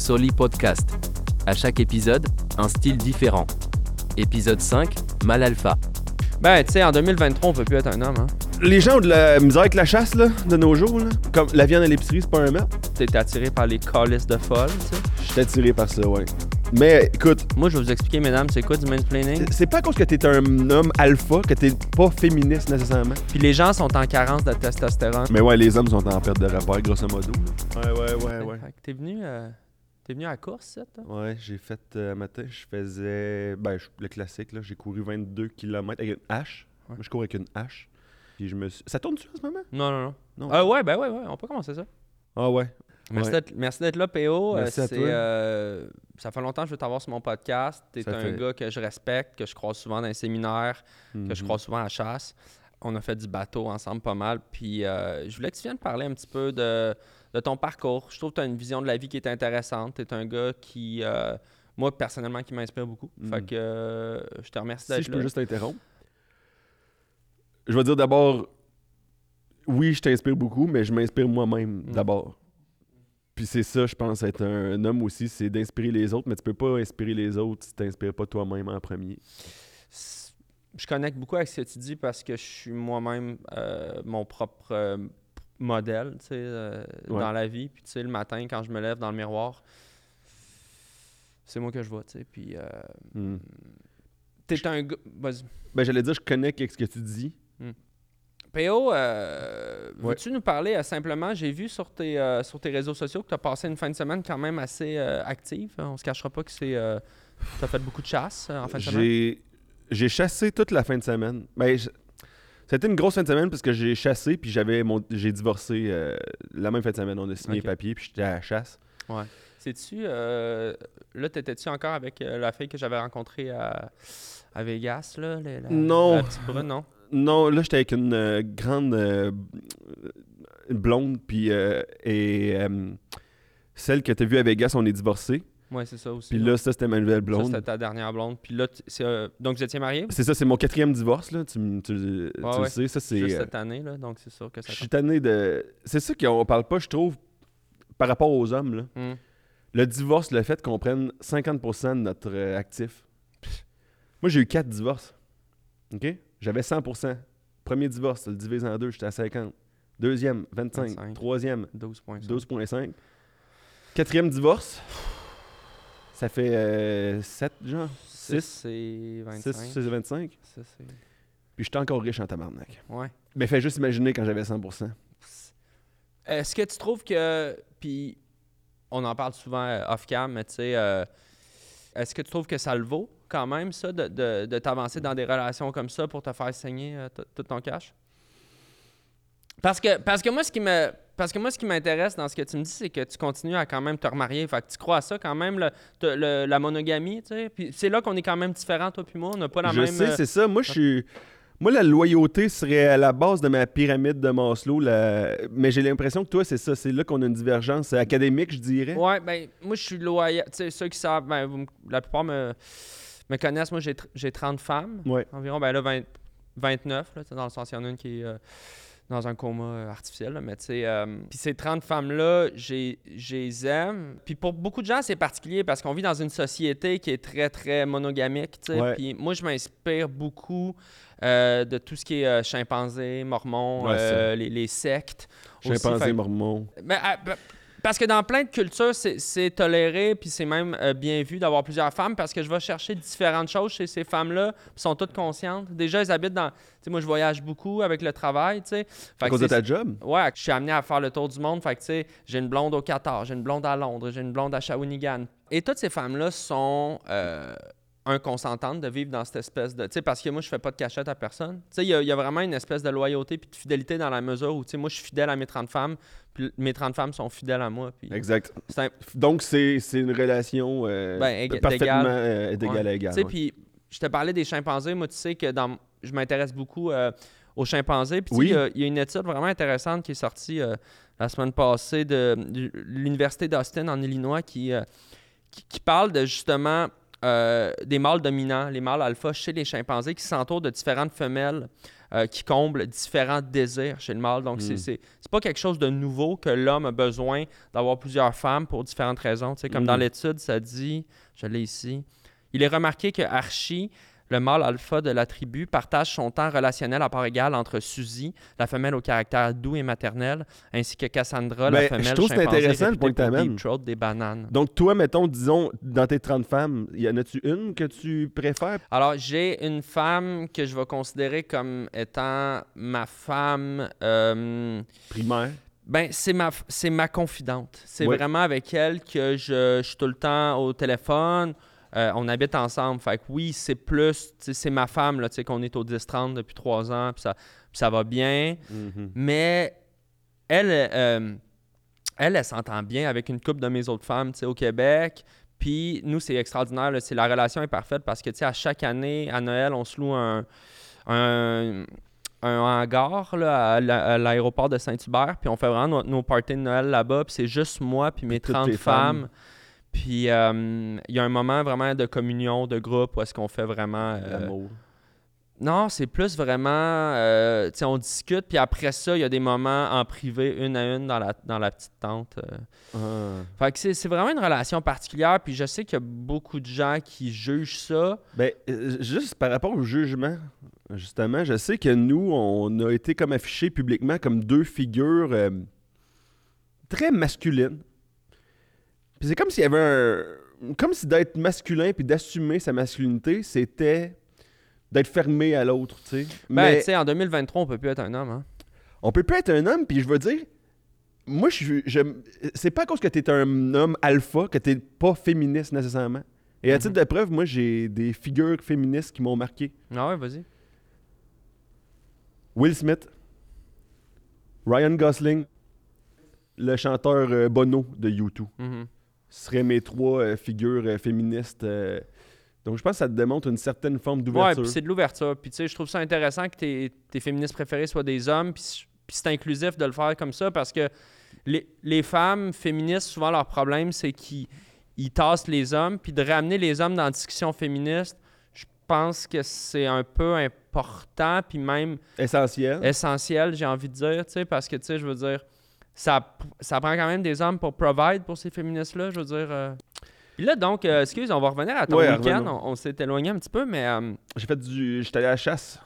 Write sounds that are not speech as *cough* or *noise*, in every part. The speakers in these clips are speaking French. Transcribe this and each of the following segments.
Soli Podcast. À chaque épisode, un style différent. Épisode 5, Mal Alpha. Ben, tu sais, en 2023, on peut plus être un homme, hein. Les gens ont de la misère avec la chasse, là, de nos jours, là. Comme la viande à l'épicerie, c'est pas un meurtre. T'es attiré par les calices de folle, tu sais. Je suis attiré par ça, ouais. Mais écoute, Moi, je vais vous expliquer, mesdames, c'est quoi du mansplaining? c'est pas à cause que t'es un homme alpha que t'es pas féministe nécessairement. Puis les gens sont en carence de testostérone. Mais ouais, les hommes sont en perte de rapport, grosso modo. Ouais, ouais, ouais, ouais. Fait que T'es venu, euh, t'es venu à la course, ça, toi? Ouais, j'ai fait euh, un matin, je faisais ben, je- le classique, là, j'ai couru 22 km avec une hache. Ouais. Moi, je cours avec une hache. Puis je me suis... Ça tourne-tu en ce moment? Non, non, non. Non. Ah ouais, ben ouais, ouais, on peut commencer ça. Ah ouais. Merci Ouais. d'être- là, PO. Euh, à toi. euh, ça fait longtemps que je veux t'avoir sur mon podcast. T'es Ça un fait- gars que je respecte, que je croise souvent dans les séminaires, que je Mhm. croise souvent à la chasse. On a fait du bateau ensemble pas mal. Puis euh, je voulais que tu viennes parler un petit peu de, de ton parcours. Je trouve que tu as une vision de la vie qui est intéressante. Tu es un gars qui, euh, moi, personnellement, qui m'inspire beaucoup. Mhm. Fait que euh, je te remercie Si d'être je là. peux juste t'interrompre. Je vais dire d'abord, oui, je t'inspire beaucoup, mais je m'inspire moi-même Mm. d'abord. Puis c'est ça, je pense, être un, homme aussi, c'est d'inspirer les autres, mais tu peux pas inspirer les autres si tu t'inspires pas toi-même en premier. Je connecte beaucoup avec ce que tu dis parce que je suis moi-même euh, mon propre modèle tu sais, euh, Ouais. dans la vie. Puis tu sais, le matin, quand je me lève dans le miroir, c'est moi que je vois. tu sais. Puis euh, Mm. t'es un gars. Ben, j'allais dire, je connecte avec ce que tu dis. PO, euh, Ouais. veux-tu nous parler euh, simplement? J'ai vu sur tes, euh, sur tes réseaux sociaux que tu as passé une fin de semaine quand même assez active. On se cachera pas que c'est. tu as fait beaucoup de chasse en fin de semaine. J'ai j'ai chassé toute la fin de semaine. Ben, je- ça a été une grosse fin de semaine parce que j'ai chassé puis j'avais mon j'ai divorcé euh, la même fin de semaine. On a signé Ok. les papiers puis j'étais à la chasse. Sais-tu, euh, là, t'étais-tu encore avec euh, la fille que j'avais rencontrée à, à Vegas, là? la- la- Non. La petite brune, non? Non, là, j'étais avec une euh, grande blonde, puis euh, et euh, celle que tu as vue à Vegas, on est divorcés. Ouais, c'est ça aussi. Puis là, ça, c'était ma nouvelle Ça, blonde. c'était ta dernière blonde. Puis là, c'est, euh, donc vous étiez mariés? C'est ça, c'est mon quatrième divorce, là. Tu, tu, le- tu Ouais, le sais, ça, c'est... Juste euh, cette année, là, donc c'est sûr que ça Je suis tanné de... C'est ça qu'on parle pas, je trouve, par rapport aux hommes, là. Hum. Le divorce, le fait qu'on prenne 50% de notre euh, actif. Moi, j'ai eu quatre divorces. OK? J'avais 100%. Premier divorce, le divise en deux, j'étais à 50. Deuxième, 25. 25. Troisième, 12,5. 12,5. Quatrième divorce, ça fait 7, genre. 6, 6, c'est 25. 6, 6, 25. Ça, c'est... Puis j'étais encore riche en tabarnak. Ouais. Mais fais juste imaginer quand j'avais 100%. Est-ce que tu trouves que. Puis, on en parle souvent euh, off-cam, mais tu sais, euh, est-ce que tu trouves que ça le vaut quand même, ça, de, de, de t'avancer dans des relations comme ça pour te faire saigner euh, tout ton cash? Parce que, parce que moi, ce qui me. Parce que moi, ce qui m'intéresse dans ce que tu me dis, c'est que tu continues à quand même te remarier. Fait que tu crois à ça quand même, le- te- le- la monogamie, tu sais. Puis c'est là qu'on est quand même différents, toi puis moi. On n'a pas la je même. sais, euh, c'est ça. Moi, je suis. Moi, la loyauté serait à la base de ma pyramide de Maslow. la- Mais j'ai l'impression que toi, c'est ça. C'est là qu'on a une divergence. Académique, je dirais. Ouais, ben, moi, je suis loyal. Tu sais, ceux qui savent, ben, vous la plupart me, me connaissent. Moi, j'ai tr- j'ai 30 femmes. Ouais. Environ, ben là, 20 29, là, dans le sens, il y en a une qui est euh, dans un coma euh, artificiel, là, mais tu sais, euh, puis ces 30 femmes-là, j'ai les aime. Puis pour beaucoup de gens, c'est particulier parce qu'on vit dans une société qui est très, très monogamique, tu sais. Puis moi, je m'inspire beaucoup euh, de tout ce qui est euh, chimpanzé, mormon, Ouais, ça. euh, les, les sectes. aussi. Chimpanzé Fait- parce que dans plein de cultures, c'est- toléré, puis c'est même euh, bien vu d'avoir plusieurs femmes, parce que je vais chercher différentes choses chez ces femmes-là, puis sont toutes conscientes. Déjà, elles habitent dans... Tu sais, moi, je voyage beaucoup avec le travail, tu sais. À cause de ta job? Ouais, je suis amené à faire le tour du monde. Fait que, tu sais, j'ai une blonde au Qatar, j'ai une blonde à Londres, j'ai une blonde à Shawinigan. Et toutes ces femmes-là sont euh, un consentantes de vivre dans cette espèce de. Tu sais, parce que moi, je fais pas de cachette à personne. Tu sais, il y, y a vraiment une espèce de loyauté puis de fidélité dans la mesure où, tu sais, moi, je suis fidèle à mes 30 femmes, puis mes 30 femmes sont fidèles à moi. Puis Exact. un- Donc, c'est une relation euh, Ben, éga- parfaitement d'égal. euh, d'égal à égal. Tu sais, puis je te parlais des chimpanzés. Moi, tu sais que dans, je m'intéresse beaucoup euh, aux chimpanzés. Puis Oui. il y y, a une étude vraiment intéressante qui est sortie euh, la semaine passée de, l'Université d'Austin en Illinois qui, euh, qui, qui parle de justement euh, des mâles dominants, les mâles alpha chez les chimpanzés qui s'entourent de différentes femelles euh, qui comblent différents désirs chez le mâle. Donc, c'est- Mm. c'est pas quelque chose de nouveau que l'homme a besoin d'avoir plusieurs femmes pour différentes raisons. Tu sais, comme dans Mm. l'étude, ça dit, je l'ai ici, il est remarqué que Archie, le mâle alpha de la tribu, partage son temps relationnel à part égale entre Suzy, la femelle au caractère doux et maternel, ainsi que Cassandra, la Ben, femelle je trouve chimpanzé intéressant le point que des bananes. Donc, toi, mettons, disons, dans tes 30 femmes, y en a-tu une que tu préfères? Alors, j'ai une femme que je vais considérer comme étant ma femme. euh, Primaire. ben, c'est ma, c'est ma confidente. C'est vraiment avec elle que je, je suis tout le temps au téléphone. Euh, on habite ensemble. Fait que oui, c'est plus. C'est ma femme, là, qu'on est au 10-30 depuis trois ans, puis ça, ça va bien. Mhm. Mais elle, euh, elle, elle s'entend bien avec une couple de mes autres femmes au Québec. Puis nous, c'est extraordinaire. là, c'est la relation est parfaite parce que tu sais, à chaque année, à Noël, on se loue un, un, un hangar là, à l'a- à l'aéroport de Saint-Hubert. Puis on fait vraiment nos, nos parties de Noël là-bas. Puis c'est juste moi puis mes toutes 30 tes femmes. femmes. Puis euh, il y a un moment vraiment de communion, de groupe où est-ce qu'on fait vraiment... euh, L'amour. non, c'est plus vraiment, euh, tu sais, on discute, puis après ça, il y a des moments en privé, une à une, dans la, dans la petite tente. euh. Ah. Fait que c'est c'est vraiment une relation particulière, puis je sais qu'il y a beaucoup de gens qui jugent ça. Ben, juste par rapport au jugement, justement, je sais que nous, on a été comme affichés publiquement comme deux figures euh, très masculines. Puis c'est comme s'il y avait un. Comme si d'être masculin puis d'assumer sa masculinité, c'était d'être fermé à l'autre, tu sais. Ben, Mais tu sais, en 2023, on peut plus être un homme, hein. on peut pas être un homme, puis je veux dire, moi, je, suis- je c'est pas à cause que t'es un homme alpha que t'es pas féministe nécessairement. Et à Mhm. titre de preuve, moi, j'ai des figures féministes qui m'ont marqué. Ah ouais, vas-y. Will Smith, Ryan Gosling, le chanteur euh, Bono de U2. Mhm. Ce seraient mes trois euh, figures euh, féministes. euh. donc, je pense que ça te démontre une certaine forme Ouais, d'ouverture. puis c'est de l'ouverture. Puis tu sais, je trouve ça intéressant que tes, tes féministes préférés soient des hommes, puis puis c'est inclusif de le faire comme ça, parce que les, les femmes féministes, souvent leur problème, c'est qu'ils ils tassent les hommes, puis de ramener les hommes dans la discussion féministe, je pense que c'est un peu important, puis même Essentiel. essentiel, j'ai envie de dire, tu sais, parce que, tu sais, je veux dire, ça, ça prend quand même des hommes pour provide pour ces féministes-là, je veux dire. euh. Puis là, donc, euh, excuse, on va revenir à ton Ouais, week-end, on, on s'est éloigné un petit peu, mais... euh, J'ai fait du. J'étais allé à la chasse.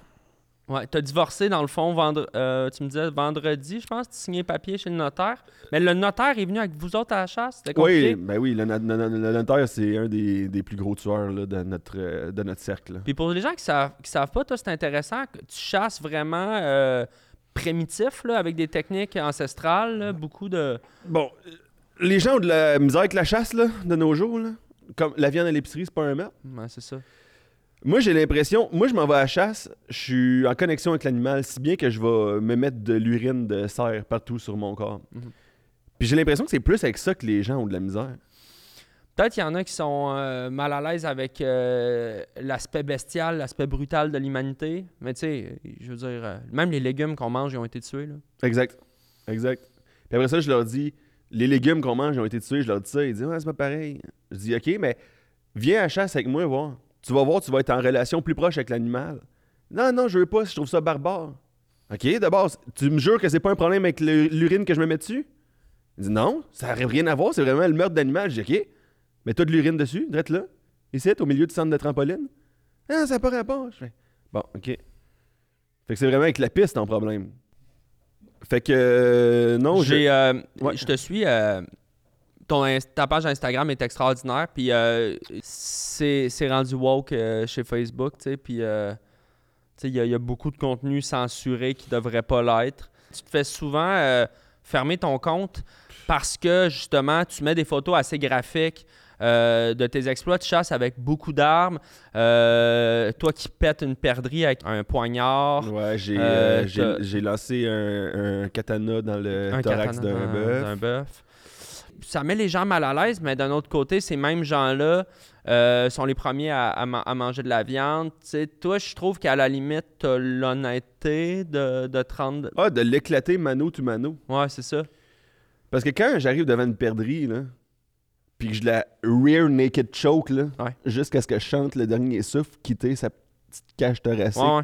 Ouais, t'as divorcé dans le fond, vendre, euh, tu me disais vendredi, je pense, tu signais papier chez le notaire. Mais le notaire est venu avec vous autres à la chasse, c'était compliqué? Oui, ben oui, le, no- no- no- le notaire, c'est un des, des plus gros tueurs là, de, notre, de notre cercle. Puis pour les gens qui savent, qui savent pas, toi, c'est intéressant que tu chasses vraiment euh, primitif, là, avec des techniques ancestrales, là, beaucoup de... Bon, les gens ont de la misère avec la chasse là, de nos jours. Là. Comme la viande à l'épicerie, c'est pas un meurtre. Ouais, c'est ça. Moi, j'ai l'impression, moi, je m'en vais à la chasse, je suis en connexion avec l'animal, si bien que je vais me mettre de l'urine de cerf partout sur mon corps. Mhm. Puis j'ai l'impression que c'est plus avec ça que les gens ont de la misère. Peut-être qu'il y en a qui sont euh, mal à l'aise avec euh, l'aspect bestial, l'aspect brutal de l'humanité. Mais tu sais, je veux dire, euh, même les légumes qu'on mange, ils ont été tués, là. Exact. Exact. Puis après ça, je leur dis, les légumes qu'on mange ils ont été tués, je leur dis ça, ils disent, ouais, c'est pas pareil. Je dis, ok, mais viens à chasse avec moi, voir. Tu vas voir, tu vas être en relation plus proche avec l'animal. Non, non, je veux pas, je trouve ça barbare. Ok, d'abord, tu me jures que c'est pas un problème avec l'urine que je me mets dessus? Il dit, non, ça n'a rien à voir, c'est vraiment le meurtre d'animal. Je dis, ok, mais t'as de l'urine dessus, drette là, ici, au milieu du centre de trampoline. Ah, ça n'a pas rapport. Je fais, bon, ok. Fait que c'est vraiment avec la piste ton problème. Fait que, euh, non, je- J'ai, euh, Ouais. Je te suis. euh, ton, ta page Instagram est extraordinaire. Puis euh, c'est c'est rendu woke chez Facebook. tu sais, Puis il y, a- il y a beaucoup de contenu censuré qui ne devrait pas l'être. Tu te fais souvent euh, fermer ton compte parce que justement, tu mets des photos assez graphiques. Euh, de tes exploits de chasse avec beaucoup d'armes, Euh, toi qui pètes une perdrix avec un poignard, Ouais, j'ai Euh, j'ai- lancé un, un katana dans le un thorax d'un bœuf. Ça met les gens mal à l'aise, mais d'un autre côté, ces mêmes gens-là sont les premiers à, à ma- à manger de la viande. Tu toi, je trouve qu'à la limite, t'as l'honnêteté de, de te rendre... Ah, de l'éclater mano to mano. Ouais, c'est ça. Parce que quand j'arrive devant une perdrix, là, puis que je la rear naked choke, là, Ouais. jusqu'à ce que je chante le dernier souffle, quitter sa petite cage thoracique. Ouais, ouais.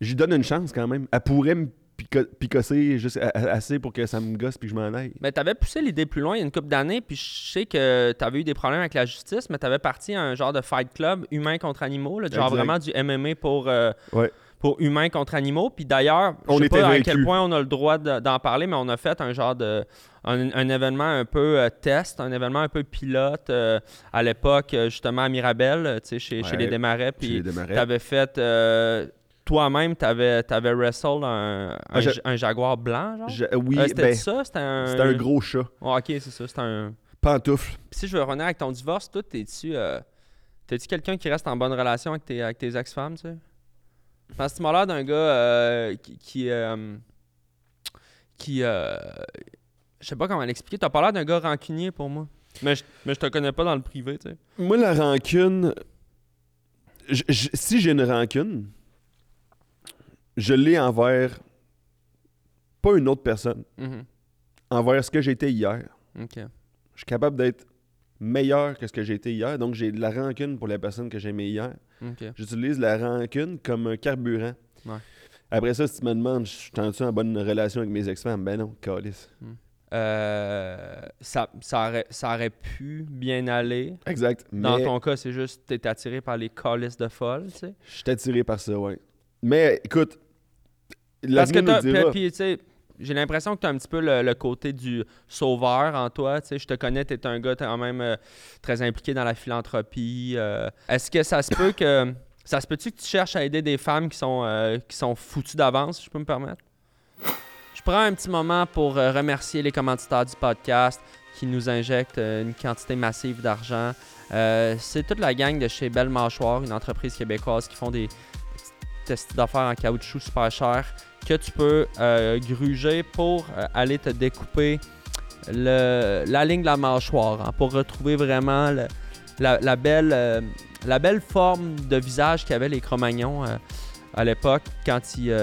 J'y donne une chance quand même. Elle pourrait me pico- picosser juste assez pour que ça me gosse puis que je m'en aille. Mais t'avais poussé l'idée plus loin il y a une couple d'années, puis je sais que t'avais eu des problèmes avec la justice, mais t'avais parti à un genre de fight club humain contre animaux, là, genre vraiment du MMA pour, euh, Ouais. Pour humains contre animaux. Puis d'ailleurs, je On sais pas à quel point on a le droit de- d'en parler, mais on a fait un genre de un, un événement un peu euh, test, un événement un peu pilote euh, à l'époque, euh, justement à Mirabel, tu sais, chez, chez les. Chez Puis Desmarais. t'avais fait euh, toi-même, t'avais avais wrestle un, un, Ah, je- un jaguar blanc, genre? Je- oui, c'était ben, ça, c'était un. c'était un gros chat. Ok, c'est ça, c'était un. Pantoufle. Puis si je veux revenir avec ton divorce, toi, t'es-tu euh, t'es-tu quelqu'un qui reste en bonne relation avec tes, avec tes ex-femmes, tu sais? Parce que tu m'as l'air d'un gars euh, qui. qui, euh, qui, euh, je sais pas comment l'expliquer. T'as pas l'air d'un gars rancunier pour moi. Mais je, mais je te connais pas dans le privé, tu sais. Moi, la rancune. je- je- si j'ai une rancune, je l'ai envers. Pas une autre personne. Mhm. Envers ce que j'étais hier. Ok. Je suis capable d'être meilleur que ce que j'ai été hier. Donc, j'ai de la rancune pour la personne que j'aimais hier. J'utilise la rancune comme un carburant. Ouais. Après ça, si tu me demandes, je suis en bonne relation avec mes ex-femmes, ben non, calice. Euh, ça, ça, aurait, ça aurait pu bien aller. Exact. Dans Mais ton cas, c'est juste que t'es attiré par les calices de folle, tu sais. je suis attiré par ça, ouais. Mais écoute, Parce que t'as, puis, tu sais, j'ai l'impression que tu as un petit peu le, côté du sauveur en toi. Tu sais, je te connais, tu es un gars quand même euh, très impliqué dans la philanthropie. euh. Est-ce que ça se peut que. Ça se peut-tu que tu cherches à aider des femmes qui sont, euh, qui sont foutues d'avance, si je peux me permettre? Je prends un petit moment pour remercier les commanditaires du podcast qui nous injectent une quantité massive d'argent. C'est toute la gang de chez Belle Mâchoire, une entreprise québécoise qui font des petites testes d'affaires en caoutchouc super chers que tu peux euh, gruger pour euh, aller te découper le- la ligne de la mâchoire hein, pour retrouver vraiment le- la, la belle, euh, la belle forme de visage qu'avaient les Cro-Magnons à l'époque quand ils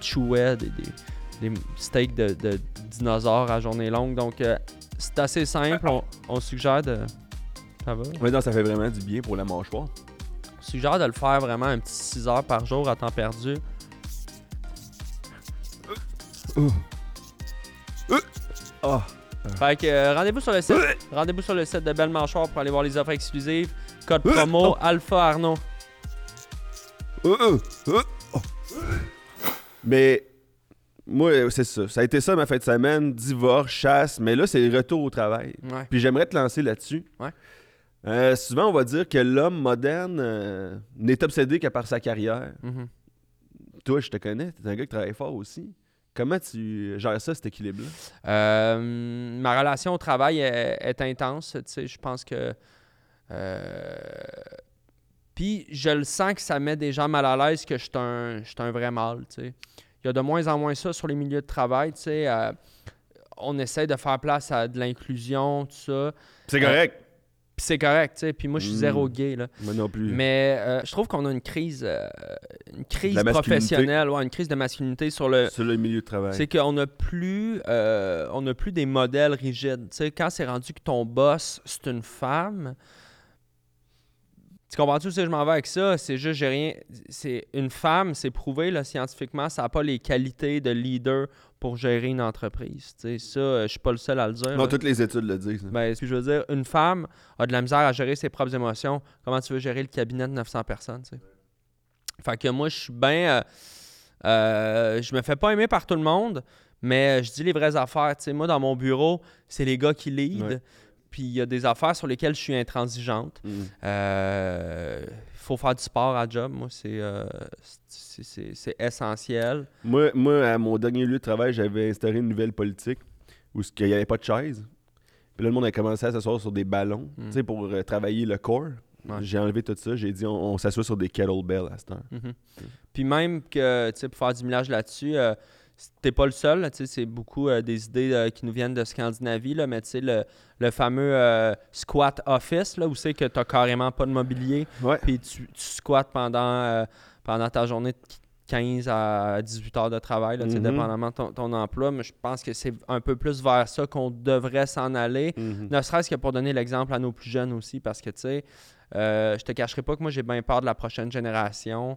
chewaient des, des- des steaks de, de dinosaures à journée longue. Donc, c'est assez simple. On, on suggère de. Ça va? Ouais, non, ça fait vraiment du bien pour la mâchoire. On suggère de le faire vraiment un petit 6 heures par jour à temps perdu. Ah, Fait que euh, rendez-vous sur le site. rendez-vous sur le site de pour aller voir les offres exclusives. Code promo Alpha Arnaud. Euh, euh, euh, oh. Mais moi, c'est ça. Ça a été ça ma fête de semaine, divorce, chasse, mais là, c'est le retour au travail. Ouais. Puis j'aimerais te lancer là-dessus. Ouais. Euh, souvent, on va dire que l'homme moderne euh, n'est obsédé que par sa carrière. Mhm. Toi, je te connais, t'es un gars qui travaille fort aussi. Comment tu gères ça, cet équilibre-là? Euh, ma relation au travail est, est intense. Tu sais, je pense que. euh, Puis je le sens que ça met des gens mal à l'aise que je suis un, je suis un vrai mâle. Tu sais. Il y a de moins en moins ça sur les milieux de travail. Tu sais. euh, on essaie de faire place à de l'inclusion, tout ça. C'est correct. Puis c'est correct, tu sais. Puis moi, je suis Mm. zéro gay, là. Moi non plus. Mais euh, je trouve qu'on a une crise, euh, une crise La masculinité. professionnelle, ouais, une crise de masculinité sur le, Sur le milieu de travail. c'est qu'on n'a plus, euh, on n'a plus des modèles rigides. Tu sais, quand c'est rendu que ton boss, c'est une femme, tu comprends-tu où je m'en vais avec ça? C'est juste, j'ai rien. C'est une femme, c'est prouvé là, scientifiquement, ça n'a pas les qualités de leader pour gérer une entreprise. Tu sais, ça, euh, je suis pas le seul à le dire. Non, là. toutes les études le disent. Ben, ce que je veux dire, une femme a de la misère à gérer ses propres émotions. Comment tu veux gérer le cabinet de 900 personnes? Fait que moi, je suis bien... euh, euh, je me fais pas aimer par tout le monde, mais je dis les vraies affaires. Moi, dans mon bureau, c'est les gars qui lead. Ouais. Puis il y a des affaires sur lesquelles je suis intransigeante. Mm. Euh, Il faut faire du sport à job. Moi, c'est euh, c'est- c'est- essentiel. Moi, moi, à mon dernier lieu de travail, j'avais instauré une nouvelle politique où il n'y avait pas de chaise. Puis là, le monde a commencé à s'asseoir sur des ballons, Mm. tu sais, pour euh, travailler le corps. Ouais. J'ai enlevé tout ça. J'ai dit, on, on s'assoit sur des kettlebells à cette heure. Mhm. Puis même que, tu sais, pour faire du millage là-dessus, euh, t'es pas le seul, c'est beaucoup euh, des idées euh, qui nous viennent de Scandinavie, là, mais tu sais, le, le fameux euh, squat office, là, où c'est que t'as carrément pas de mobilier, puis tu, tu squattes pendant, pendant ta journée de 15 à 18 heures de travail, là, Mhm. dépendamment de ton, ton emploi. Mais je pense que c'est un peu plus vers ça qu'on devrait s'en aller. Mhm. Ne serait-ce que pour donner l'exemple à nos plus jeunes aussi, parce que, tu sais, je te cacherai pas que moi, j'ai bien peur de la prochaine génération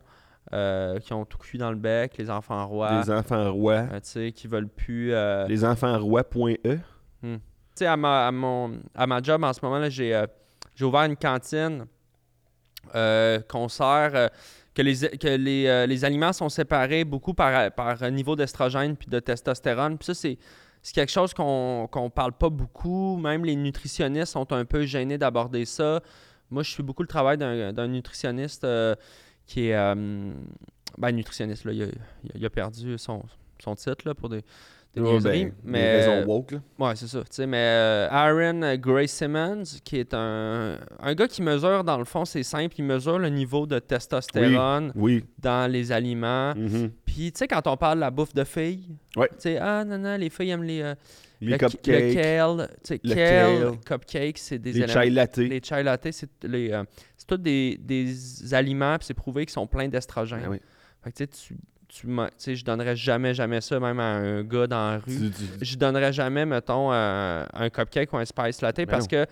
euh, qui ont tout cuit dans le bec, les enfants rois, Les enfants rois. euh, tu sais, qui veulent plus... euh, Les enfants rois.e. tu sais, à ma, à, mon, à ma job en ce moment, j'ai ouvert une cantine qu'on sert, que, les, que les, euh, les aliments sont séparés beaucoup par, par niveau d'estrogène puis de testostérone. Puis ça, c'est c'est quelque chose qu'on qu'on parle pas beaucoup. Même les nutritionnistes sont un peu gênés d'aborder ça. Moi, je fais beaucoup le travail d'un d'un nutritionniste euh, qui est... euh, ben, nutritionniste, là, il a, il a perdu son, son titre là, pour des, Ouais, niaiseries, ben, mais... woke, là. Ouais, c'est ça. Tu sais, mais euh, Aaron Gray Simmons, qui est un, un gars qui mesure, dans le fond, c'est simple, il mesure le niveau de testostérone Oui. dans les aliments. Mhm. Puis, tu sais, quand on parle de la bouffe de filles, Ouais. tu sais, ah non, non, les filles aiment les. euh, Les le, cupcakes, Le kale, Le kale, kale. cupcakes, c'est des les chai latte. Les chai latte, c'est les, euh, c'est tous des, des aliments, puis c'est prouvé qu'ils sont pleins d'estrogène. Ah oui. Fait que, tu sais, tu, sais, je donnerais jamais, jamais ça, même à un gars dans la rue je donnerais jamais, mettons, un, un cupcake ou un spice latte parce que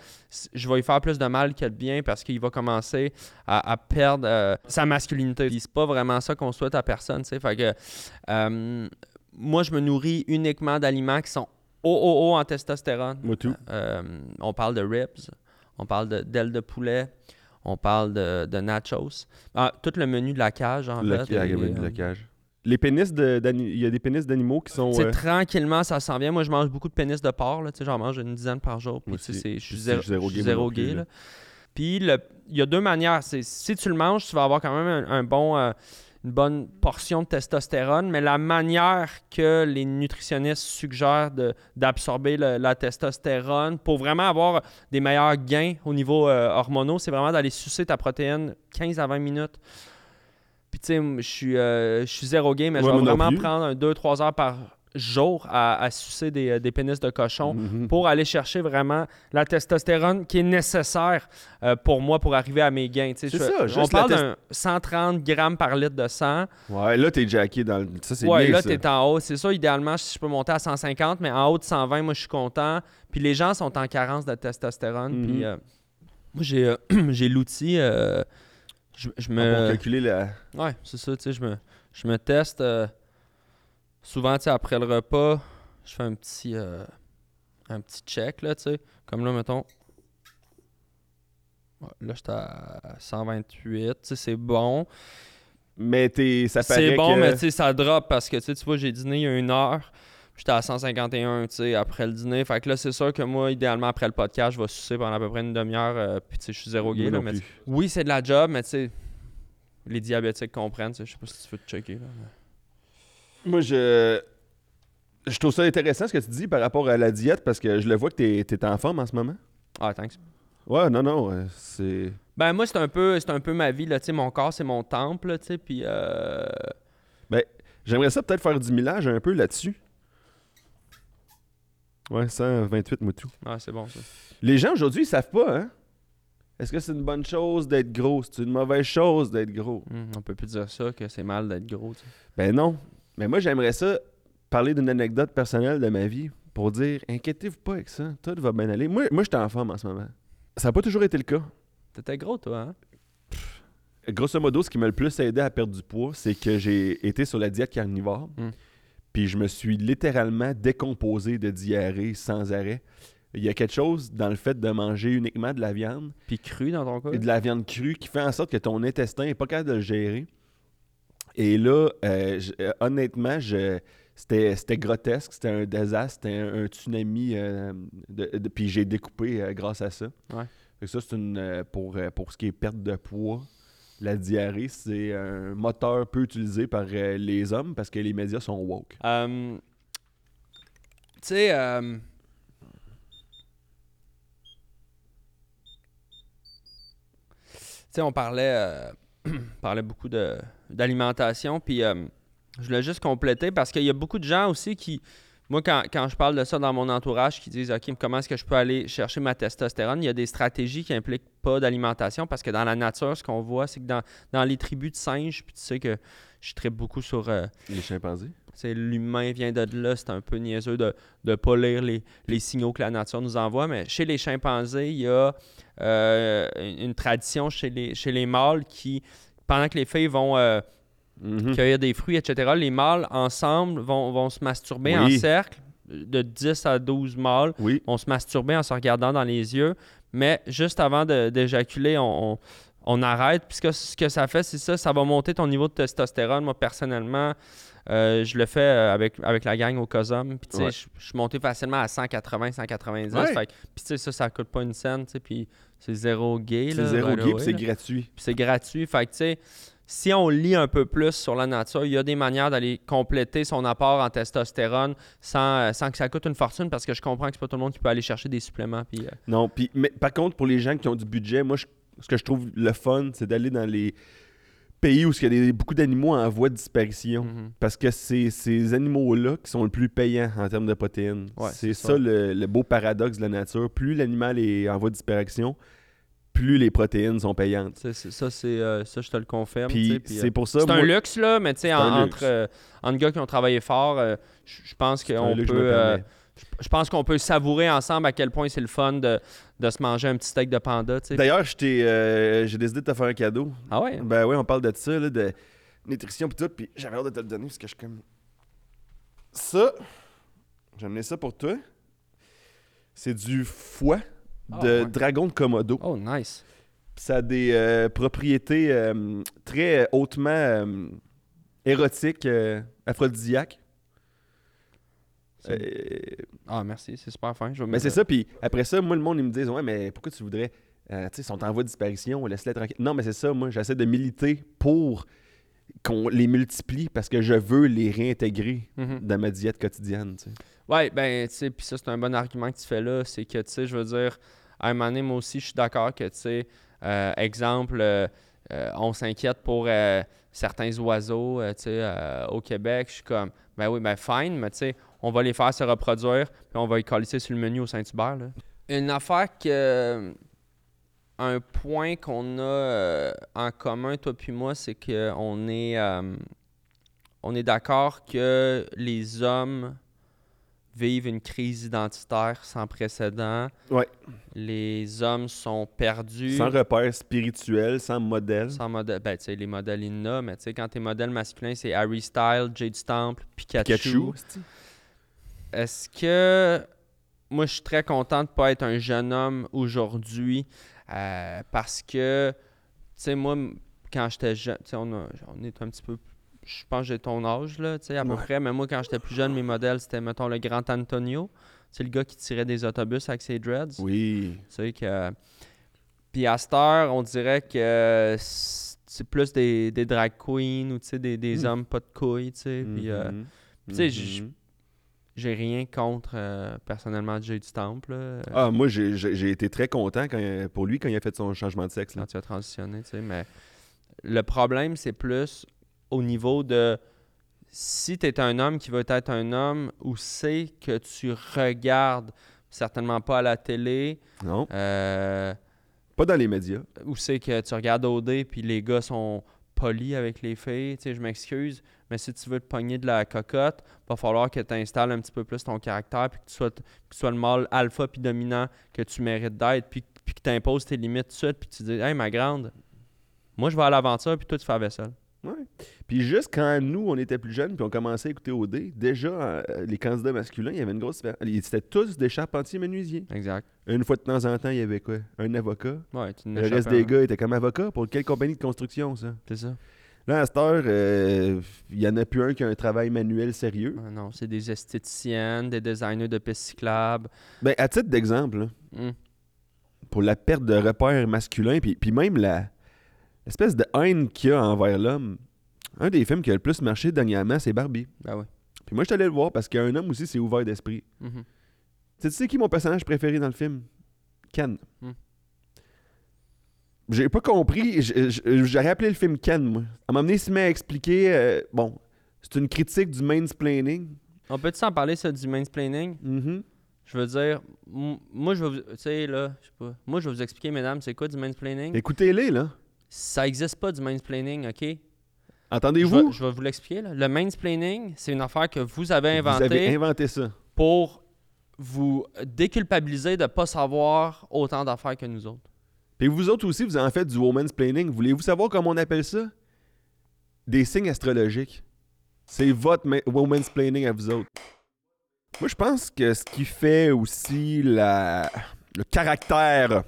je vais lui faire plus de mal que de bien parce qu'il va commencer à, à perdre euh, sa masculinité. C'est pas vraiment ça qu'on souhaite à personne, tu sais. Fait que euh, moi, je me nourris uniquement d'aliments qui sont haut, haut, haut en testostérone. Moi tout. Euh, on parle de ribs, on parle de d'ailes de poulet, on parle de, de nachos. Ah, tout le menu de la cage, en Le, fait. et, gamine de la cage. Les pénis de il y a des pénis d'animaux qui sont euh, tranquillement, ça s'en vient. Moi, je mange beaucoup de pénis de porc. là. Tu sais, J'en mange une dizaine par jour. Puis, je suis zéro, zéro gay, zéro plus, là. là. Puis, il y a deux manières. C'est si tu le manges, tu vas avoir quand même un, un bon, euh, une bonne portion de testostérone. Mais la manière que les nutritionnistes suggèrent de- d'absorber la testostérone pour vraiment avoir des meilleurs gains au niveau euh, hormonaux, c'est vraiment d'aller sucer ta protéine 15 à 20 minutes. Puis, tu sais, je suis euh, je suis zéro gay, mais Ouais, je vais vraiment prendre un 2-3 heures par jour à, à sucer des, euh, des pénis de cochon mhm. pour aller chercher vraiment la testostérone qui est nécessaire euh, pour moi pour arriver à mes gains. Tu sais, C'est je- ça, on parle d'un 130 grammes par litre de sang. Ouais, là t'es jacké dans le ça c'est Ouais, bien là, ça. tu es en haut. C'est ça, idéalement, si je peux monter à 150, mais en haut de 120, moi, je suis content. Puis les gens sont en carence de testostérone. Mhm. Puis euh, moi, j'ai euh, *clears throat* j'ai l'outil. Je, je Ah, me. Pour calculer la Ouais, c'est ça, tu sais, je me, je me teste euh, souvent, tu sais, après le repas, je fais un petit, euh, un petit check, là, tu sais, comme là, mettons, Ouais, là, j'étais à 128, tu sais, c'est bon. mais t'es ça C'est bon, que- mais tu sais, ça drop parce que, tu vois, j'ai dîné il y a une heure, j'étais à 151, tu sais, après le dîner. Fait que là, c'est sûr que moi, idéalement, après le podcast, je vais sucer pendant à peu près une demi-heure, euh, puis tu sais, je suis zéro gay, là, mais oui, c'est de la job, mais tu sais, les diabétiques comprennent, tu sais, je sais pas si tu veux te checker, là. mais- Moi, je. Je trouve ça intéressant ce que tu dis par rapport à la diète parce que je le vois que t'es es en forme en ce moment. Ah, thanks. Ouais, non, non, euh, c'est. Ben moi c'est un peu c'est un peu ma vie là, tu sais mon corps c'est mon temple, là, tu sais puis euh... J'aimerais ça peut-être faire du millage un peu là-dessus. Ouais, 128 moutou. ah, c'est bon ça. Les gens aujourd'hui, ils savent pas, hein? Est-ce que c'est une bonne chose d'être gros? C'est une mauvaise chose d'être gros? Hum, on peut plus dire ça que c'est mal d'être gros, tu sais. Ben non. Mais moi, j'aimerais ça parler d'une anecdote personnelle de ma vie pour dire inquiétez-vous pas avec ça, tout va bien aller. Moi, moi j'étais en forme en ce moment. Ça n'a pas toujours été le cas. T'étais gros toi hein? Grosso modo, ce qui m'a le plus aidé à perdre du poids, c'est que j'ai été sur la diète carnivore. Mm. Puis je me suis littéralement décomposé de diarrhée sans arrêt. Il y a quelque chose dans le fait de manger uniquement de la viande Puis cru dans ton cas? et de la viande crue qui fait en sorte que ton intestin n'est pas capable de le gérer. Et là, euh, je- euh, honnêtement, je, c'était, grotesque, c'était un désastre, c'était un, un tsunami. euh, de, de- puis j'ai découpé euh, grâce à ça. Ouais. Ça, c'est une. pour, pour ce qui est perte de poids, la diarrhée, c'est un moteur peu utilisé par euh, les hommes parce que les médias sont woke. Euh, tu sais euh, on parlait, euh, *clears throat* parlait beaucoup d'alimentation, puis je voulais juste compléter parce qu'il y a beaucoup de gens aussi qui, moi, quand, quand je parle de ça dans mon entourage, qui disent OK, comment est-ce que je peux aller chercher ma testostérone Il y a des stratégies qui impliquent pas d'alimentation parce que dans la nature, ce qu'on voit, c'est que dans, dans les tribus de singes, puis tu sais que je traite beaucoup sur euh, Les chimpanzés? c'est l'humain vient de là, c'est un peu niaiseux de ne pas lire les, les signaux que la nature nous envoie, mais chez les chimpanzés, il y a euh, une, une tradition chez les, chez les mâles qui, pendant que les filles vont euh, Mhm. cueillir des fruits, etc., les mâles ensemble vont, vont se masturber en cercle de 10 à 12 mâles Oui. on se masturber en se regardant dans les yeux, mais juste avant d'éjaculer, on, on- on arrête. Puis ce que, ce que ça fait, c'est ça, ça va monter ton niveau de testostérone. Moi, personnellement, euh, je le fais euh, avec, avec la gang au COSOM. Puis tu sais, Ouais. je je suis monté facilement à 180, 190. Ouais. Fait puis tu sais, ça, ça coûte pas une scène, tu sais, puis c'est zéro gay. C'est zéro gay, puis c'est gratuit. Puis c'est gratuit. Fait que, tu sais, si on lit un peu plus sur la nature, il y a des manières d'aller compléter son apport en testostérone sans, euh, sans que ça coûte une fortune parce que je comprends que c'est pas tout le monde qui peut aller chercher des suppléments. Puis, euh, Non, puis mais par contre, pour les gens qui ont du budget, moi, je- ce que je trouve le fun, c'est d'aller dans les pays où il y a des- beaucoup d'animaux en voie de disparition. mhm. Parce que c'est ces animaux-là qui sont le plus payants en termes de protéines. Ouais, c'est c'est ça, ça. le, le beau paradoxe de la nature. Plus l'animal est en voie de disparition, plus les protéines sont payantes. C'est- c'est- ça, c'est, euh, ça, je te le confirme. Puis puis, euh, c'est pour ça, c'est un luxe, là, mais tu sais, C'est en- entre, euh, entre gars qui ont travaillé fort, euh, je pense c'est qu'on peut. euh, je pense qu'on peut savourer ensemble à quel point c'est le fun de, de se manger un petit steak de panda. D'ailleurs, je t'ai, euh, j'ai décidé de te faire un cadeau. Ah ouais? Ben oui, on parle de ça, là, de nutrition pis tout, puis j'avais hâte de te le donner parce que je suis comme... Ça, j'ai amené ça pour toi. C'est du foie de Ah, ouais. dragon de Komodo. Oh, nice. Ça a des euh, propriétés euh, très hautement euh, érotiques, aphrodisiaques. Ah, merci, c'est super fin. Je vais mais c'est ça, puis après ça, moi, le monde, ils me disent Ouais, mais pourquoi tu voudrais. tu sais, sont en voie de disparition, laisse-les tranquille. Non, mais c'est ça, moi, j'essaie de militer pour qu'on les multiplie parce que je veux les réintégrer Mhm. dans ma diète quotidienne. tu sais. Ouais, ben, tu sais, puis ça, c'est un bon argument que tu fais là. C'est que, tu sais, je veux dire, à un moment donné, moi aussi, je suis d'accord que, tu sais, euh, exemple, euh, euh, on s'inquiète pour certains oiseaux, tu sais, au Québec. Je suis comme, ben oui, ben fine, mais tu sais, on va les faire se reproduire, puis on va les coller sur le menu au Saint-Hubert. Une affaire que. Un point qu'on a en commun, toi puis moi, c'est qu'on est. on est d'accord que les hommes vivent une crise identitaire sans précédent. Ouais. Les hommes sont perdus. Sans repère spirituel, sans modèle. sans modèle. Ben, tu sais, les modèles Inna, mais tu sais, quand tes modèles masculins, c'est Harry Styles, Jade Stample, Pikachu. Pikachu. Est-ce que. Moi, je suis très content de ne pas être un jeune homme aujourd'hui euh, parce que, tu sais, moi, quand j'étais jeune, tu sais, on, a- on est un petit peu. Je pense que j'ai ton âge, là, tu sais, à peu près, mais moi, quand j'étais plus jeune, mes modèles, c'était, mettons, le grand Antonio. C'est le gars qui tirait des autobus avec ses dreads. Oui. Tu sais que. Puis à cette heure, on dirait que c'est plus des, des drag queens ou tu sais, des, des Mm. hommes pas de couilles, tu sais. Puis euh, Mhm. tu sais, Mhm. j'ai rien contre euh, personnellement Jay du Temple là, Ah, moi, j'ai été très content quand, pour lui quand il a fait son changement de sexe. là. quand tu as transitionné, tu sais. Mais le problème, c'est plus au niveau de si tu es un homme qui veut être un homme ou c'est que tu regardes certainement pas à la télé. Non, euh, pas dans les médias. Ou c'est que tu regardes OD puis les gars sont polis avec les filles, tu sais, je m'excuse, mais si tu veux te pogner de la cocotte, va falloir que tu installes un petit peu plus ton caractère puis que tu sois, que tu sois le mâle alpha puis dominant que tu mérites d'être puis, puis que tu imposes tes limites tout de suite puis tu dis "Hey ma grande, moi je vais à l'aventure puis toi tu fais la vaisselle." Ouais. Puis juste quand nous, on était plus jeunes, puis on commençait à écouter OD, déjà, euh, les candidats masculins, il y avait une grosse différence. Ils étaient tous des charpentiers menuisiers. Exact. Une fois de temps en temps, il y avait quoi? Un avocat. Ouais, tu Le reste des gars étaient comme avocats. Pour quelle compagnie de construction, ça? C'est ça. Là, à cette heure, euh, il y en a plus un qui a un travail manuel sérieux. Ah non, c'est des esthéticiennes, des designers de pistes cyclables. Ben, à titre d'exemple, Hum. pour la perte de repères masculins, puis, puis même la l'espèce de haine qu'il y a envers l'homme, un des films qui a le plus marché dernièrement, c'est Barbie. Ben oui. Puis moi, je suis allé le voir parce qu'un homme aussi, c'est ouvert d'esprit. Tu sais, tu sais qui est mon personnage préféré dans le film? Ken. Hmm. J'ai pas compris. J'aurais appelé le film Ken, moi. À donné, il à expliquer. euh, bon, c'est une critique du mansplaining. On peut-tu s'en parler ça du mansplaining? Mhm. Je veux dire, moi, je vais vous. Tu sais, là, je sais pas. Moi, je vais vous expliquer, mesdames, c'est quoi du mansplaining? Écoutez-les, là. Ça existe pas du mansplaining, OK? Entendez-vous? je vais vous l'expliquer. Le mansplaining, c'est une affaire que vous avez Vous inventée avez inventé ça. pour vous déculpabiliser de pas savoir autant d'affaires que nous autres. Puis vous autres aussi, vous en faites du woman's planning. Voulez-vous savoir comment on appelle ça? Des signes astrologiques. C'est votre ma- woman's planning à vous autres. Moi, je pense que ce qui fait aussi la... le caractère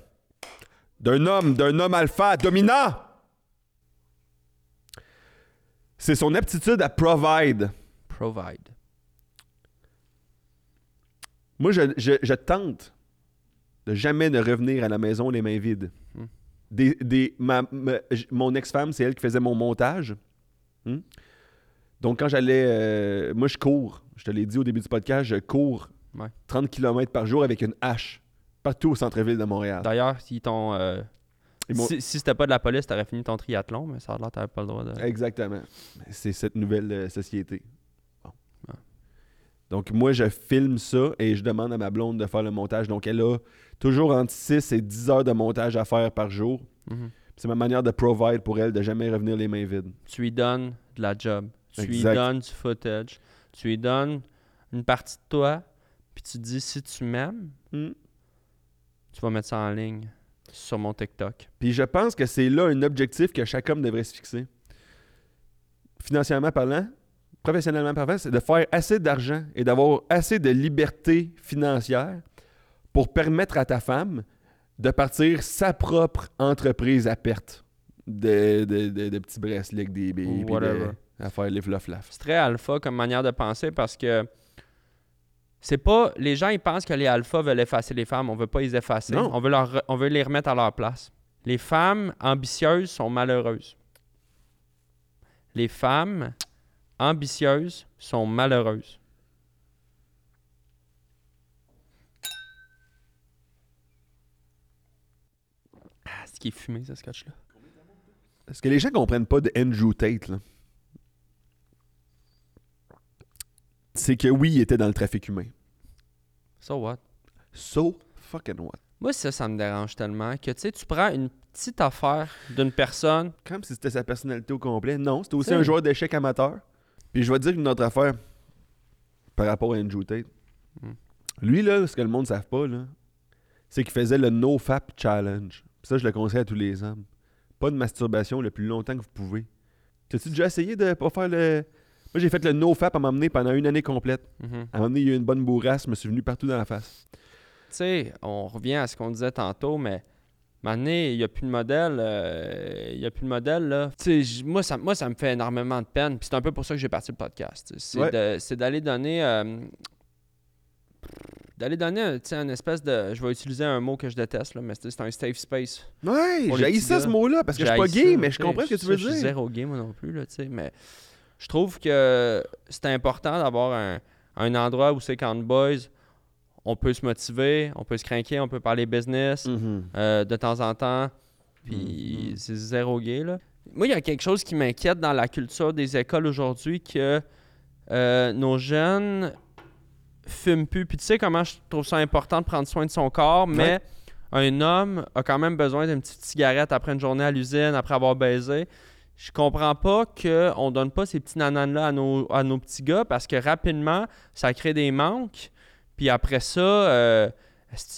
d'un homme, d'un homme alpha dominant, c'est son aptitude à provide. Provide. Moi, je, je- je tente de jamais ne revenir à la maison les mains vides. Hmm. Des, des- ma- ma- j- mon ex-femme, c'est elle qui faisait mon montage. Hmm? Donc, quand j'allais. euh, moi, je cours. Je te l'ai dit au début du podcast, je cours Ouais. 30 km par jour avec une hache partout au centre-ville de Montréal. D'ailleurs, si ton. euh, si si c'était pas de la police, t'aurais fini ton triathlon, mais ça a l'air t'avais pas le droit de. Exactement. C'est cette nouvelle euh, société. Bon. Ah. Donc, moi, je filme ça et je demande à ma blonde de faire le montage. Donc, elle a toujours entre 6 et 10 heures de montage à faire par jour. Mhm. C'est ma manière de provide pour elle, de jamais revenir les mains vides. Tu lui donnes de la job. Tu Exact. lui donnes du footage. Tu lui donnes une partie de toi. Puis tu dis si tu m'aimes, Hmm. Tu vas mettre ça en ligne sur mon TikTok. Puis je pense que c'est là un objectif que chaque homme devrait se fixer. Financièrement parlant, professionnellement parlant, c'est de faire assez d'argent et d'avoir assez de liberté financière pour permettre à ta femme de partir sa propre entreprise à perte de, de, de- de petits bracelets des de- à faire les fluff C'est très alpha comme manière de penser parce que c'est pas. Les gens ils pensent que les alphas veulent effacer les femmes. On veut pas les effacer. Non. On veut, leur, on veut les remettre à leur place. Les femmes ambitieuses sont malheureuses. Les femmes ambitieuses sont malheureuses. Ah, c'est qui est fumé, ce scotch-là. Ce que les gens comprennent pas de Andrew Tate, là, c'est que oui, il était dans le trafic humain. So what? So fucking what? Moi, ça, ça me dérange tellement que tu sais, tu prends une petite affaire d'une personne. Comme si c'était sa personnalité au complet. Non, c'était aussi un joueur d'échecs amateur. Puis je vais te dire une autre affaire par rapport à Andrew Tate. Hmm. Lui, là, ce que le monde ne savent pas, là, c'est qu'il faisait le NoFap Challenge. Puis ça, je le conseille à tous les hommes. Pas de masturbation le plus longtemps que vous pouvez. T'as-tu déjà essayé de pas faire le. Moi, j'ai fait le NoFap à m'emmener pendant une année complète. Mhm. À un moment donné, il y a eu une bonne bourrasse, je me suis venu partout dans la face. Tu sais, on revient à ce qu'on disait tantôt, mais maintenant, il n'y a plus de modèle. euh, Il n'y a plus de modèle, là. Tu sais, j- moi ça, moi, ça me fait énormément de peine. Puis c'est un peu pour ça que j'ai parti le podcast. C'est Ouais. d'aller donner. euh, d'aller donner un, tu sais, une espèce de. Je vais utiliser un mot que je déteste, là, mais c'est un safe space. Ouais, j'ai ça gars. ce mot-là parce que je suis pas gay, ça, mais je comprends ce que tu veux Je suis dire. zéro gay, moi non plus, là, tu sais, mais je trouve que c'est important d'avoir un, un endroit où c'est qu'en boys, on peut se motiver, on peut se craquer, on peut parler business Mhm. euh, de temps en temps, puis Mhm. c'est zéro gay, là. Moi, il y a quelque chose qui m'inquiète dans la culture des écoles aujourd'hui, que euh, nos jeunes fument plus. Puis tu sais comment je trouve ça important de prendre soin de son corps, mais un homme a quand même besoin d'une petite cigarette après une journée à l'usine, après avoir baisé. Je comprends pas qu'on donne pas ces petits nananes-là à nos, à nos petits gars parce que rapidement, ça crée des manques. Puis après ça, euh,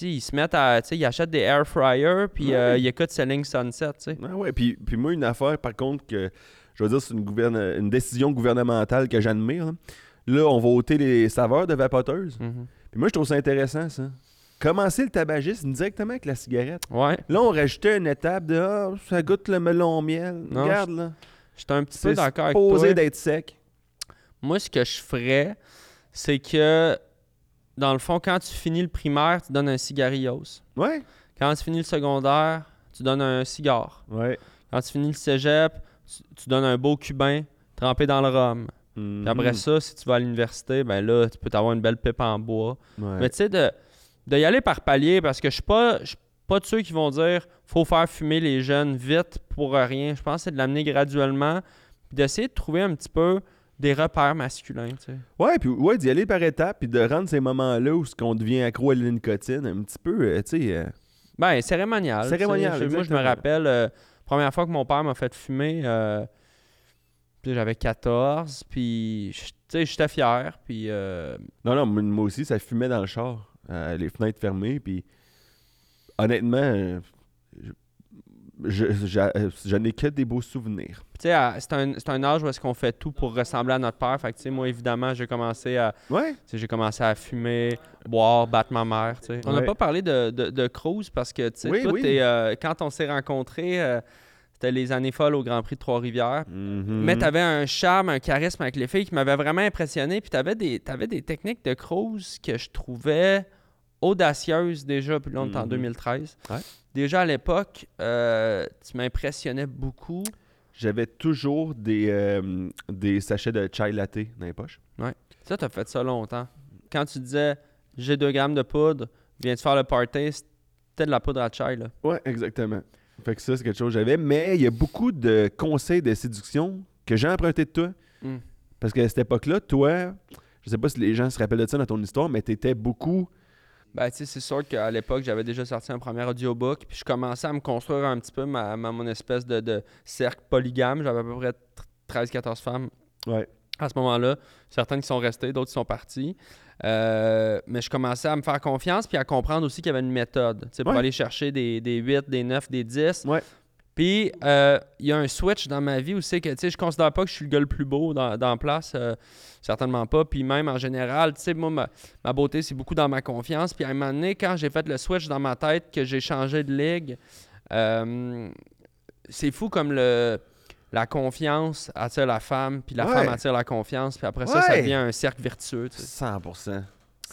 ils se mettent à. Ils achètent des air fryers, puis Ouais. euh, ils écoutent Selling Sunset, tu sais. Ah ouais, puis, puis moi, une affaire, par contre, que je veux dire, c'est une, gouverne- une décision gouvernementale que j'admire. Là. Là, on va ôter les saveurs de vapoteuse. Mhm. Puis moi, je trouve ça intéressant, ça. Commencer le tabagisme directement avec la cigarette. Ouais. Là, on rajoutait une étape de Ah, ça goûte le melon au miel. Non, Regarde, là. J'étais un petit peu d'accord avec toi. d'être sec. Moi, ce que je ferais, c'est que, dans le fond, quand tu finis le primaire, tu donnes un cigarillos. Ouais. Quand tu finis le secondaire, tu donnes un cigare. Ouais. Quand tu finis le cégep, tu, tu donnes un beau cubain trempé dans le rhum. Puis après ça, si tu vas à l'université, ben là, tu peux t'avoir une belle pipe en bois. Ouais. Mais tu sais, de, de y aller par palier, parce que je suis pas, je suis pas de ceux qui vont dire faut faire fumer les jeunes vite pour rien. Je pense que c'est de l'amener graduellement, puis d'essayer de trouver un petit peu des repères masculins, tu sais. Ouais, puis ouais, d'y aller par étapes, puis de rendre ces moments-là où ce qu'on devient accro à la nicotine, un petit peu, euh, tu sais. euh, Ben, cérémonial. tu sais. Cérémonial, Je- Moi, je me rappelle, euh, première fois que mon père m'a fait fumer, euh, puis j'avais 14, puis j'étais fier, puis Non, non, moi aussi, ça fumait dans le char, euh, les fenêtres fermées, puis honnêtement, je, je, je- je n'ai que des beaux souvenirs. tu sais, à- c'est un, c'est un âge où est-ce qu'on fait tout pour ressembler à notre père. Fait que, tu sais, moi, évidemment, j'ai commencé à, Ouais. j'ai commencé à fumer, boire, battre ma mère, tu sais. On n'a Ouais. pas parlé de, de, de Cruz parce que, tu sais, Oui, toi, oui. t'es, euh, quand on s'est rencontrés, euh, c'était les années folles au Grand Prix de Trois-Rivières. Mhm. Mais tu avais un charme, un charisme avec les filles qui m'avait vraiment impressionné. Puis tu avais des, t'avais des techniques de cruise que je trouvais audacieuses déjà. Puis là, on est en Mhm. 2013. Ouais. Déjà à l'époque, euh, tu m'impressionnais beaucoup. J'avais toujours des, euh, des sachets de chai latte dans les poches. Ça, tu as fait ça longtemps. Quand tu disais j'ai 2 grammes de poudre, viens-tu faire le party, c'était de la poudre à chai. Là. Ouais, exactement. Fait que ça, c'est quelque chose que j'avais. Mais il y a beaucoup de conseils de séduction que j'ai emprunté de toi. Mm. Parce qu'à cette époque-là, toi, je sais pas si les gens se rappellent de ça dans ton histoire, mais t'étais beaucoup. Ben, tu sais, c'est sûr qu'à l'époque, j'avais déjà sorti un premier audiobook, puis je commençais à me construire un petit peu ma, ma- mon espèce de, de cercle polygame. J'avais à peu près 13-14 femmes Ouais. à ce moment-là. Certaines qui sont restées, d'autres qui sont parties. Euh, mais je commençais à me faire confiance, puis à comprendre aussi qu'il y avait une méthode, tu sais, pour Ouais. aller chercher des, des 8, des 9, des 10. Ouais. Puis, euh, il y a un switch dans ma vie où c'est que, tu sais, je considère pas que je suis le gars le plus beau dans, dans la place. euh, certainement pas. Puis même, en général, tu sais, moi, ma, ma beauté, c'est beaucoup dans ma confiance. Puis à un moment donné, quand j'ai fait le switch dans ma tête, que j'ai changé de ligue, euh, c'est fou comme le... La confiance attire la femme, puis la Ouais. femme attire la confiance, puis après ça, ça devient un cercle vertueux. tu sais. 100%.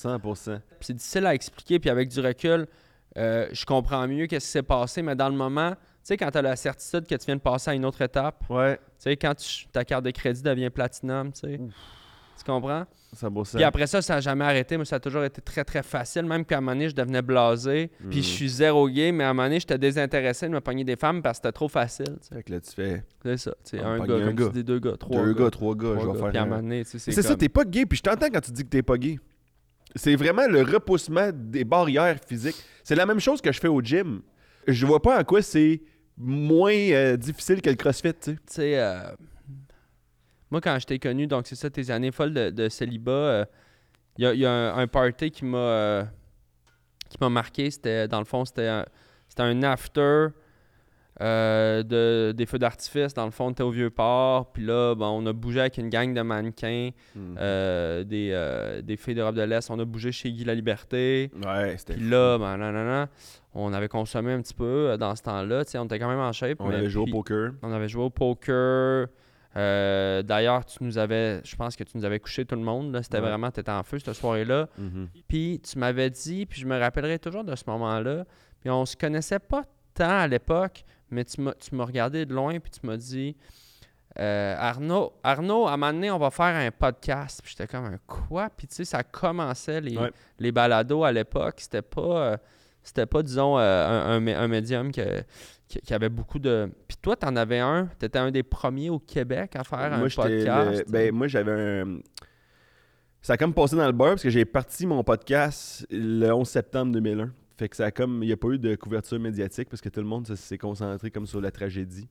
100%. Puis c'est difficile à expliquer, puis avec du recul, je comprends mieux qu'est-ce qui s'est passé, mais dans le moment, sais, quand tu as la certitude que tu viens de passer à une autre étape, Ouais, tu sais, quand tu- ta carte de crédit devient platinum, tu sais, tu comprends? 100%. Puis après ça, ça n'a jamais arrêté, mais ça a toujours été très, très facile, même qu'à un moment donné, je devenais blasé, puis Mhm. je suis zéro gay, mais à un moment donné, j'étais désintéressé de me pogner des femmes parce que c'était trop facile, tu sais. Fait que là, tu fais C'est ça, tu un gars, un comme gars. tu dis, deux gars, trois deux gars, gars, trois gars, trois je vais faire. Puis à un moment donné, tu sais, c'est C'est ça, t'es pas gay, puis je t'entends quand tu dis que t'es pas gay. C'est vraiment le repoussement des barrières physiques. C'est la même chose que je fais au gym. Je vois pas en quoi c'est moins euh, difficile que le crossfit, tu sais. euh, moi, quand je t'ai connu, donc c'est ça, tes années folles de, célibat, il y a, y a un, party qui m'a euh, qui m'a marqué. C'était, dans le fond, c'était c'était un after euh, de, des feux d'artifice. Dans le fond, on était au Vieux-Port. Puis là, bon, on a bougé avec une gang de mannequins, Mm. euh, des, euh, des filles d'Europe de l'Est. On a bougé chez Guy La Liberté. Ouais, c'était. Puis là, ben, nan, nan, nan, on avait consommé un petit peu euh, dans ce temps-là. On était quand même en shape. On mais avait joué puis- au poker. on avait joué au poker. Euh, D'ailleurs, tu nous avais, je pense que tu nous avais couché tout le monde. C'était Ouais. vraiment, tu étais en feu cette soirée-là. Mhm. Puis tu m'avais dit, puis je me rappellerai toujours de ce moment-là. Puis on se connaissait pas tant à l'époque, mais tu m'as tu m'as regardé de loin, puis tu m'as dit euh, Arnaud, Arnaud, à un moment donné, on va faire un podcast. Puis j'étais comme un quoi? Puis tu sais, ça commençait les, Ouais. les balados à l'époque. C'était pas. euh, c'était pas, disons, euh, un, un mé- un médium que- qui, qui avait beaucoup de. Puis toi, t'en avais un? T'étais un des premiers au Québec à faire moi, un podcast? le- ben, moi, j'avais un. Ça a comme passé dans le beurre parce que j'ai parti mon podcast le 11 septembre 2001. Fait que ça a comme. Il n'y a pas eu de couverture médiatique parce que tout le monde se- s'est concentré comme sur la tragédie.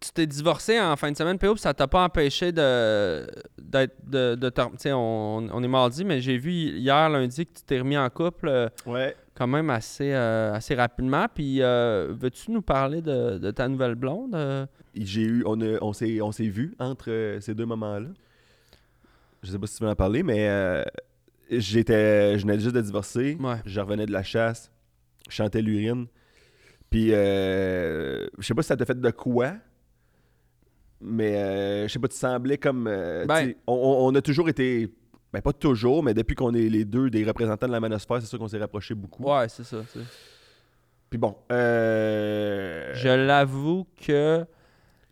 tu t'es divorcé en fin de semaine, PO, puis ça t'a pas empêché de d'être de, de on, on est mardi, mais j'ai vu hier lundi que tu t'es remis en couple euh, Ouais. quand même assez, euh, assez rapidement. Puis euh, veux-tu nous parler de, de ta nouvelle blonde? euh? J'ai eu. On, a- on s'est vus entre ces deux moments-là. Je sais pas si tu veux en parler, mais j'étais. Je venais juste de divorcer. Ouais. Je revenais de la chasse. Je chantais l'urine. Puis, euh, je sais pas si ça t'a fait de quoi, mais euh, je sais pas, tu semblais comme. euh, Ben- on, a toujours été. Ben, pas toujours, mais depuis qu'on est les deux des représentants de la manosphère, c'est sûr qu'on s'est rapprochés beaucoup. Ouais, c'est ça. Puis bon. Euh... Je l'avoue que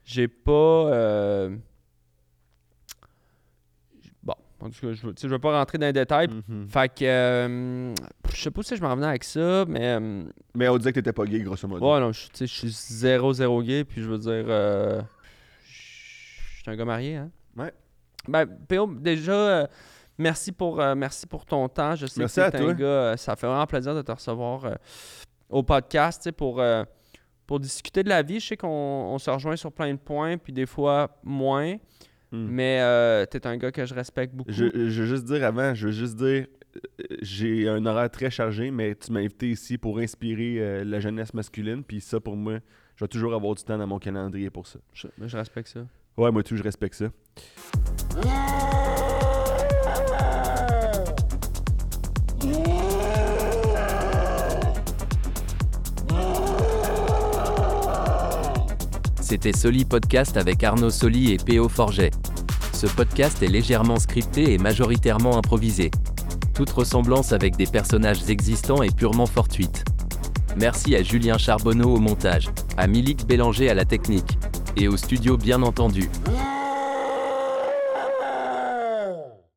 j'ai pas. En tout cas, je je veux pas rentrer dans les détails. Mhm. Fait que. euh, je sais pas si je m'en venais avec ça, mais. euh, Mais on disait que t'étais pas gay, grosso modo. Ouais, non, je, suis zéro, zéro gay, puis je veux dire, euh, je suis un gars marié, hein. Ouais. Ben, PO, déjà, merci, pour, merci pour ton temps. Je sais Merci que t'es un gars, ça fait vraiment plaisir de te recevoir au podcast, tu sais, pour, pour discuter de la vie. Je sais qu'on on se rejoint sur plein de points, puis des fois moins, Hmm. mais euh, t'es un gars que je respecte beaucoup. Je, je veux juste dire avant, je veux juste dire, euh, j'ai un horaire très chargé, mais tu m'as invité ici pour inspirer euh, la jeunesse masculine, puis ça pour moi, je vais toujours avoir du temps dans mon calendrier pour ça. Je, je respecte ça. Ouais, moi tout, je respecte ça. C'était Soli Podcast avec Arnaud Soli et PO Forget. Ce podcast est légèrement scripté et majoritairement improvisé. Toute ressemblance avec des personnages existants est purement fortuite. Merci à Julien Charbonneau au montage, à Milik Bélanger à la technique, et au studio bien entendu.